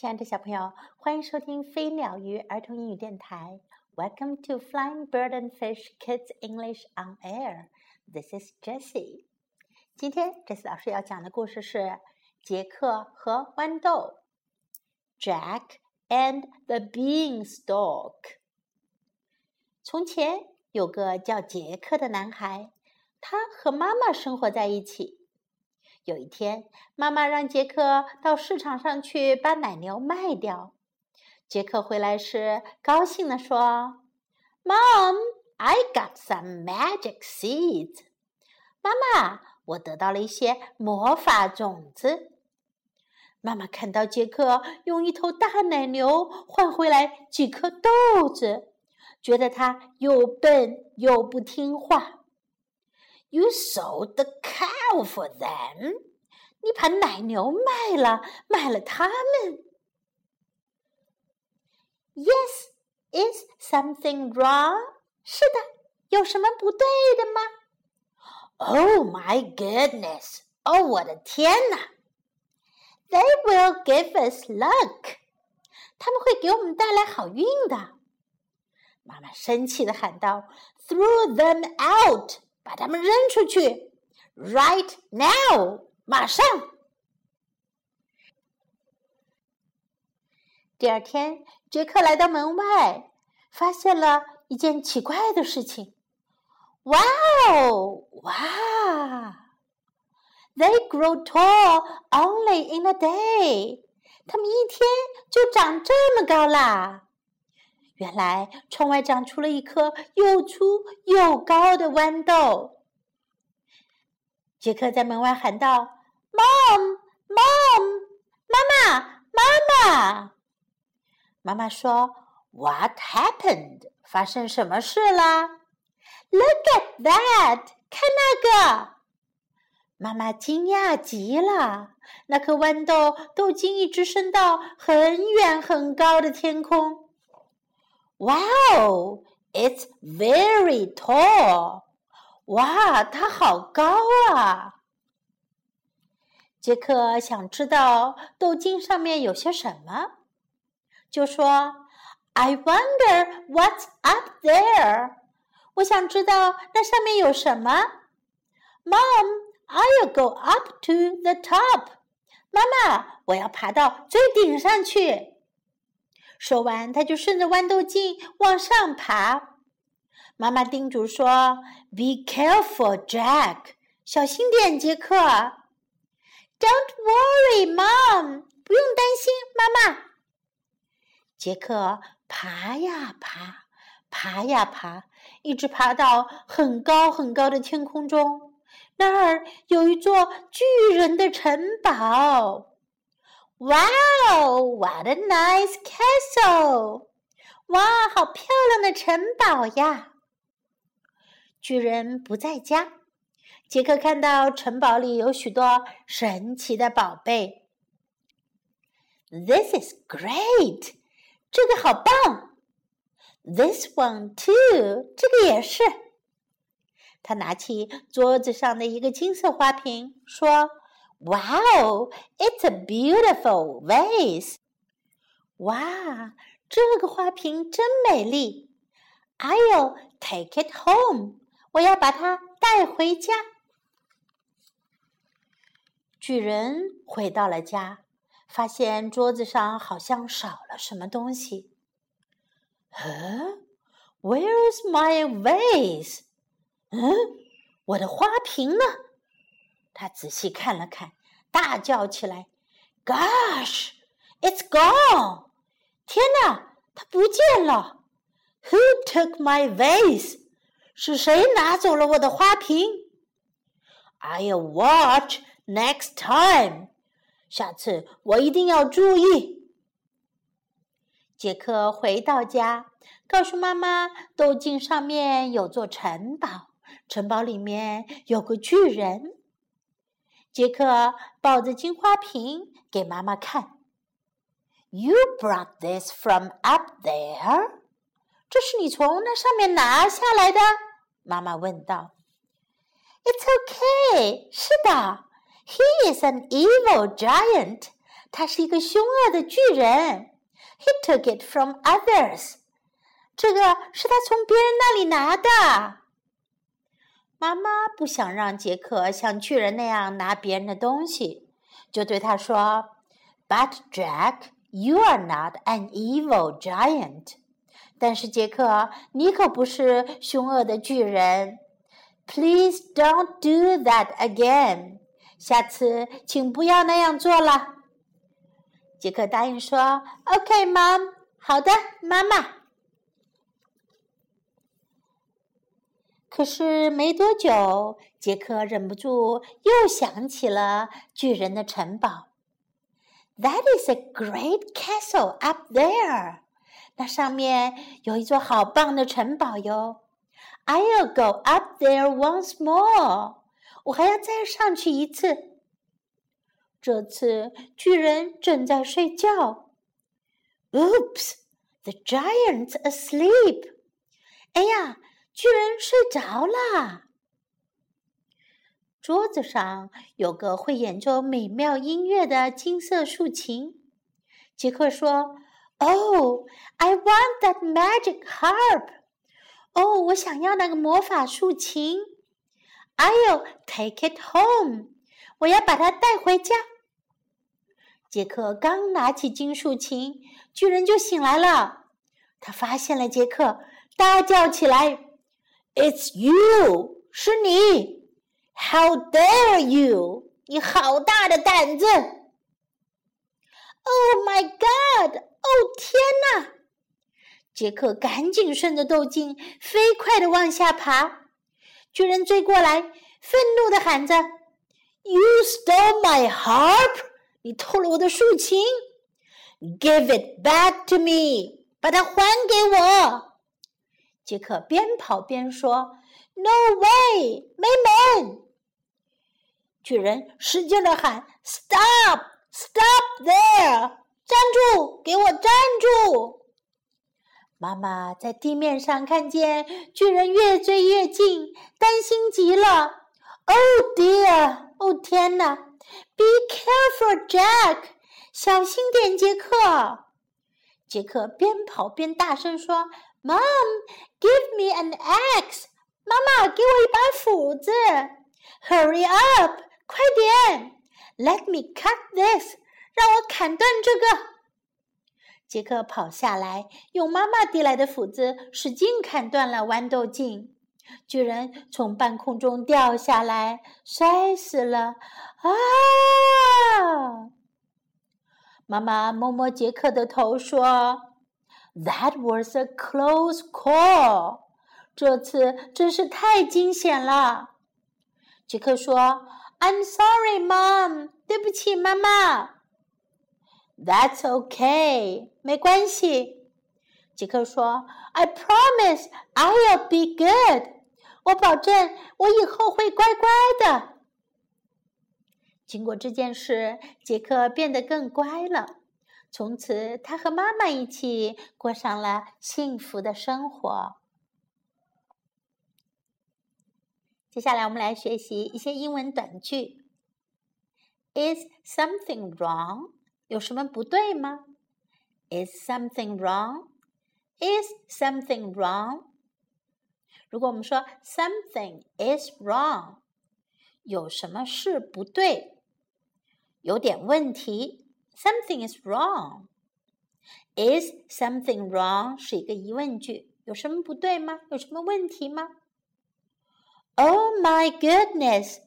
亲爱的小朋友，欢迎收听飞鸟鱼儿童英语电台。Welcome to Flying Bird and Fish Kids English on Air. This is Jessie. 今天，Jessie 老师要讲的故事是杰克和豌豆。Jack and the Beanstalk。从前有个叫杰克的男孩，他和妈妈生活在一起。有一天，妈妈让杰克到市场上去把奶牛卖掉。杰克回来时，高兴地说：“Mom, I got some magic seeds。”妈妈，我得到了一些魔法种子。妈妈看到杰克用一头大奶牛换回来几颗豆子，觉得他又笨又不听话。You sold the cow for them？你把奶牛卖了，卖了他们。Yes, is something wrong？是的，有什么不对的吗？Oh my goodness！哦，我的天哪！They will give us luck。他们会给我们带来好运的。妈妈生气的喊道：“Throw them out！” 把它们扔出去，right now，马上。第二天，杰克来到门外，发现了一件奇怪的事情。哇哦，哇！They grow tall only in a day。他们一天就长这么高啦。原来窗外长出了一颗又粗又高的豌豆。杰克在门外喊道：“Mom, Mom，妈妈，妈妈！”妈妈说：“What happened？发生什么事了？”“Look at that！看那个！”妈妈惊讶极了。那颗豌豆都经一直升到很远很高的天空。Wow, it's very tall. 哇，它好高啊！杰克想知道豆茎上面有些什么，就说：“I wonder what's up there。”我想知道那上面有什么。Mom, I'll go up to the top。妈妈，我要爬到最顶上去。说完，他就顺着豌豆茎往上爬。妈妈叮嘱说：“Be careful, Jack，小心点，杰克。”“Don't worry, Mom，不用担心，妈妈。”杰克爬呀爬，爬呀爬，一直爬到很高很高的天空中。那儿有一座巨人的城堡。Wow! What a nice castle! 哇，好漂亮的城堡呀！巨人不在家，杰克看到城堡里有许多神奇的宝贝。This is great！这个好棒。This one too！这个也是。他拿起桌子上的一个金色花瓶，说。Wow, it's a beautiful vase. 哇，这个花瓶真美丽。I'll take it home. 我要把它带回家。巨人回到了家，发现桌子上好像少了什么东西。Huh? Where's my vase? 嗯，我的花瓶呢？ 他仔细看了看，大叫起来：“Gosh, it's gone！天哪，它不见了！Who took my vase？是谁拿走了我的花瓶？I'll watch next time。下次我一定要注意。”杰克回到家，告诉妈妈，豆茎上面有座城堡，城堡里面有个巨人。杰克抱着金花瓶给妈妈看。You brought this from up there？这是你从那上面拿下来的？妈妈问道。“It's OK。是的，He is an evil giant。他是一个凶恶的巨人。He took it from others。这个是他从别人那里拿的。妈妈不想让杰克像巨人那样拿别人的东西，就对他说：“But Jack, you are not an evil giant。”但是杰克，你可不是凶恶的巨人。Please don't do that again。下次请不要那样做了。杰克答应说：“OK, Mom。”好的，妈妈。可是没多久，杰克忍不住又想起了巨人的城堡。That is a great castle up there。那上面有一座好棒的城堡哟。I'll go up there once more。我还要再上去一次。这次巨人正在睡觉。Oops! The giant's asleep。哎呀！巨人睡着了。桌子上有个会演奏美妙音乐的金色竖琴。杰克说：“Oh, I want that magic harp。”哦，我想要那个魔法竖琴。I'll take it home。我要把它带回家。杰克刚拿起金竖琴，巨人就醒来了。他发现了杰克，大叫起来。It's you，是你！How dare you！你好大的胆子！Oh my God！哦天哪！杰克赶紧顺着豆茎飞快地往下爬。巨人追过来，愤怒地喊着：“You stole my harp！你偷了我的竖琴！Give it back to me！把它还给我！”杰克边跑边说：“No way，没门！”巨人使劲地喊：“Stop！Stop there！站住！给我站住！”妈妈在地面上看见巨人越追越近，担心极了。“Oh dear！哦天哪！Be careful，Jack！小心点，杰克！”杰克边跑边大声说。Mom, give me an axe. 妈妈，给我一把斧子。Hurry up，快点。Let me cut this，让我砍断这个。杰克跑下来，用妈妈递来的斧子使劲砍断了豌豆茎。巨人从半空中掉下来，摔死了。啊！妈妈摸摸杰克的头说。That was a close call。这次真是太惊险了。杰克说：“I'm sorry, Mom。”对不起，妈妈。That's okay。没关系。杰克说：“I promise I'll be good。”我保证，我以后会乖乖的。经过这件事，杰克变得更乖了。从此，他和妈妈一起过上了幸福的生活。接下来，我们来学习一些英文短句。Is something wrong？有什么不对吗？Is something wrong？Is something wrong？如果我们说 something is wrong，有什么事不对？有点问题。Something is wrong. Is something wrong 是一个疑问句，有什么不对吗？有什么问题吗？Oh my goodness！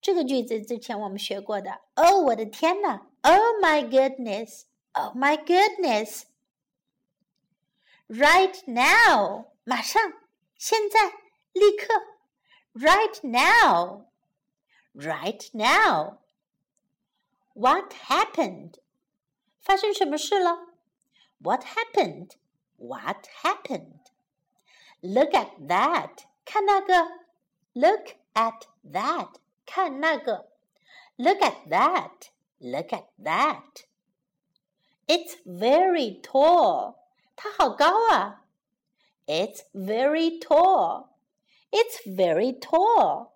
这个句子之前我们学过的。哦，我的天呐！Oh my goodness！Oh my goodness！Right now，马上，现在，立刻。Right now！Right now！What happened？发生什么事了？What happened? What happened? Look at that！看那个。Look at that！看那个。Look at that! Look at that! It's very tall. 它好高啊。It's very tall. It's very tall.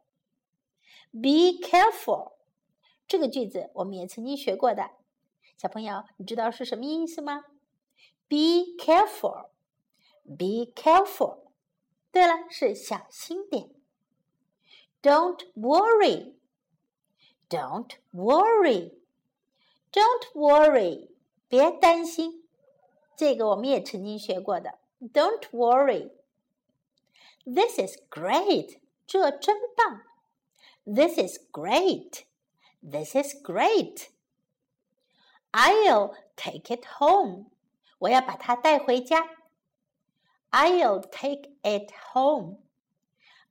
Be careful. 这个句子我们也曾经学过的。小朋友，你知道是什么意思吗？Be careful, be careful。对了，是小心点。Don't worry, don't worry, don't worry。别担心，这个我们也曾经学过的。Don't worry. This is great. 这真棒。This is great. This is great. I'll take it home. 我要把它带回家。I'll take it home.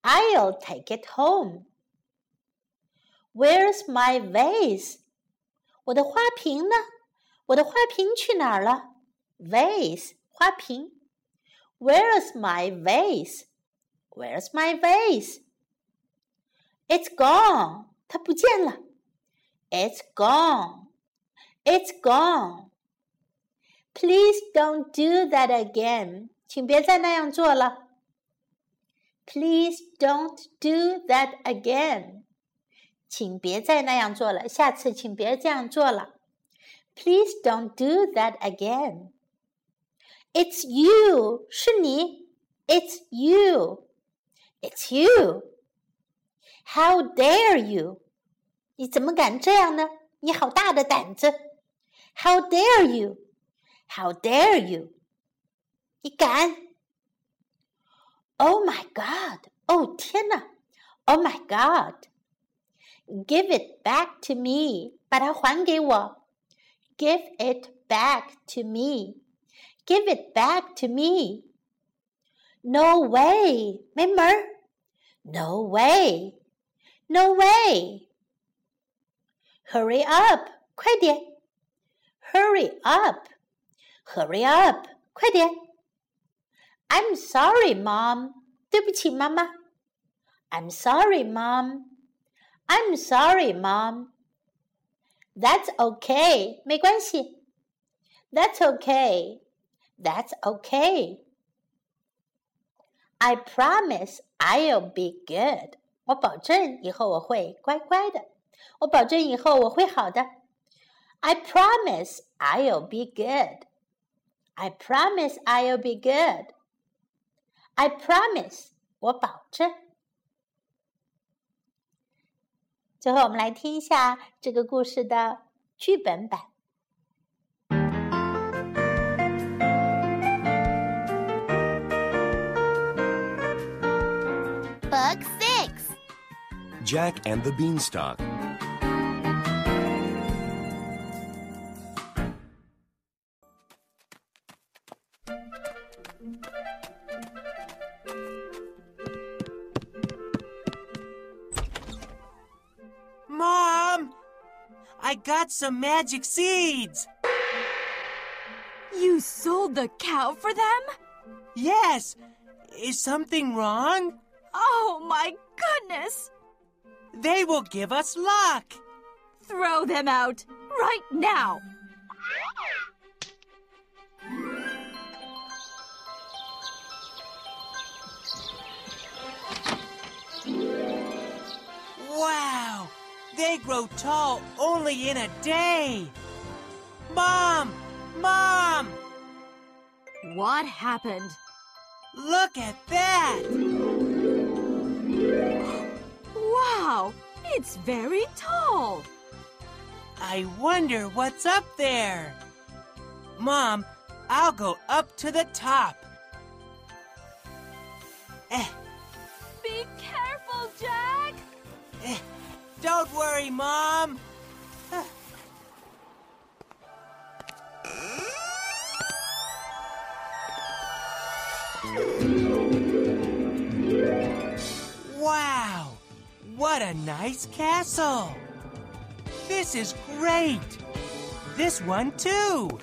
I'll take it home. Where's my vase? 我的花瓶呢？我的花瓶去哪儿了？Vase 花瓶。Where's my vase? Where's my vase? It's gone. 它不见了。 It's gone. It's gone. Please don't do that again. 请别再那样做了。Please don't do that again. 请别再那样做了，下次请别这样做了。Please don't do that again. It's you，是你。It's you. It's you. How dare you? 你怎么敢这样呢？你好大的胆子！how dare you? How dare you? 你敢？Oh my God! 哦天哪！Oh my God! Give it back to me. 把它还给我。Give it back to me. Give it back to me. No way. 没门儿。No way. No way. Hurry up. 快点。Hurry up! Hurry up! 快点！I'm sorry, Mom. 对不起，妈妈。I'm sorry, Mom. I'm sorry, Mom. That's okay. 没关系。That's okay. That's okay. I promise I'll be good. 我保证以后我会乖乖的。 我保证以后我会好的。I promise I'll be good. I promise I'll be good. I promise，我保证。最后，我们来听一下这个故事的剧本版。Book Six Jack and the Beanstalk. Got some magic seeds. You sold the cow for them? Yes. Is something wrong? Oh, my goodness. They will give us luck. Throw them out right now. Wow! They grow tall only in a day. Mom! Mom! What happened? Look at that! Wow! It's very tall. I wonder what's up there. Mom, I'll go up to the top. Eh. Be careful, Jack! Eh. Don't worry, Mom. wow! What a nice castle! This is great! This one too!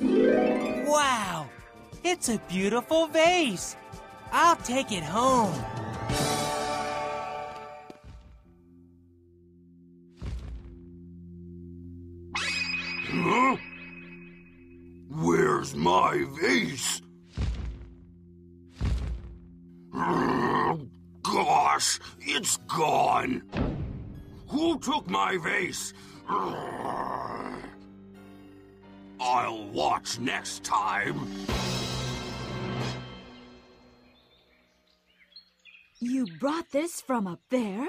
Wow! It's a beautiful vase! I'll take it home. Where's my vase? Oh, gosh, it's gone. Who took my vase? Oh, I'll watch next time. You brought this from up there?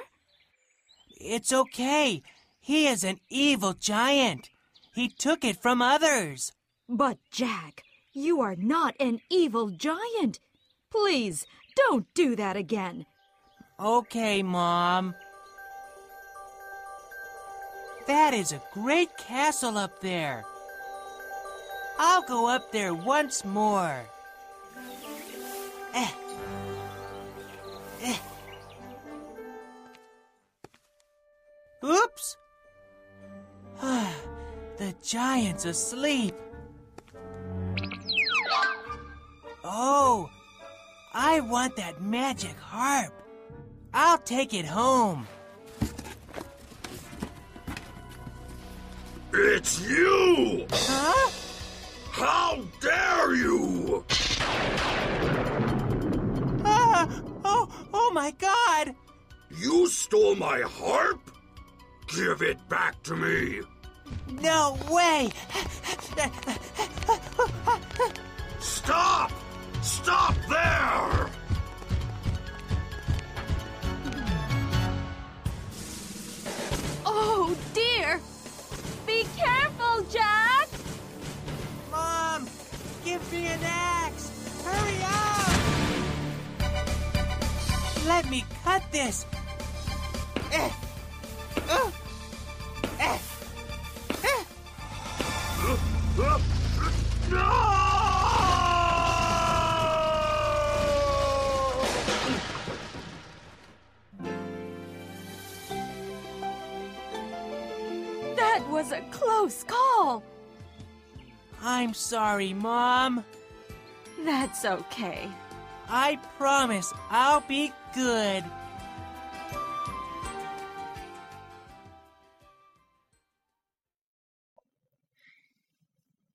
It's okay. He is an evil giant. He took it from others. But, Jack, you are not an evil giant. Please, don't do that again. Okay, Mom. That is a great castle up there. I'll go up there once more. Eh. Eh. Oops! the giant's asleep. Oh, I want that magic harp. I'll take it home. It's you! Huh? How dare you! Ah! Oh, oh my god! You stole my harp? Give it back to me. No way! Stop! Stop there! Oh, dear. Be careful, Jack. Mom, give me an axe! Hurry up! Let me cut this! Eh. Uh. Eh. Eh. No! was a close call. I'm sorry, Mom. That's okay. I promise I'll be good.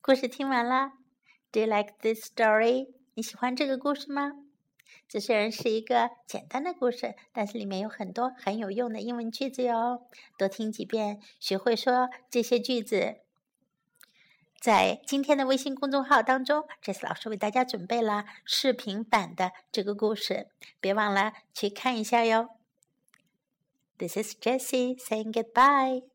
故事听完了，Do you like this story？你喜欢这个故事吗？ 这虽然是一个简单的故事，但是里面有很多很有用的英文句子哟。多听几遍，学会说这些句子。在今天的微信公众号当中，这次老师为大家准备了视频版的这个故事，别忘了去看一下哟。This is Jessie saying goodbye.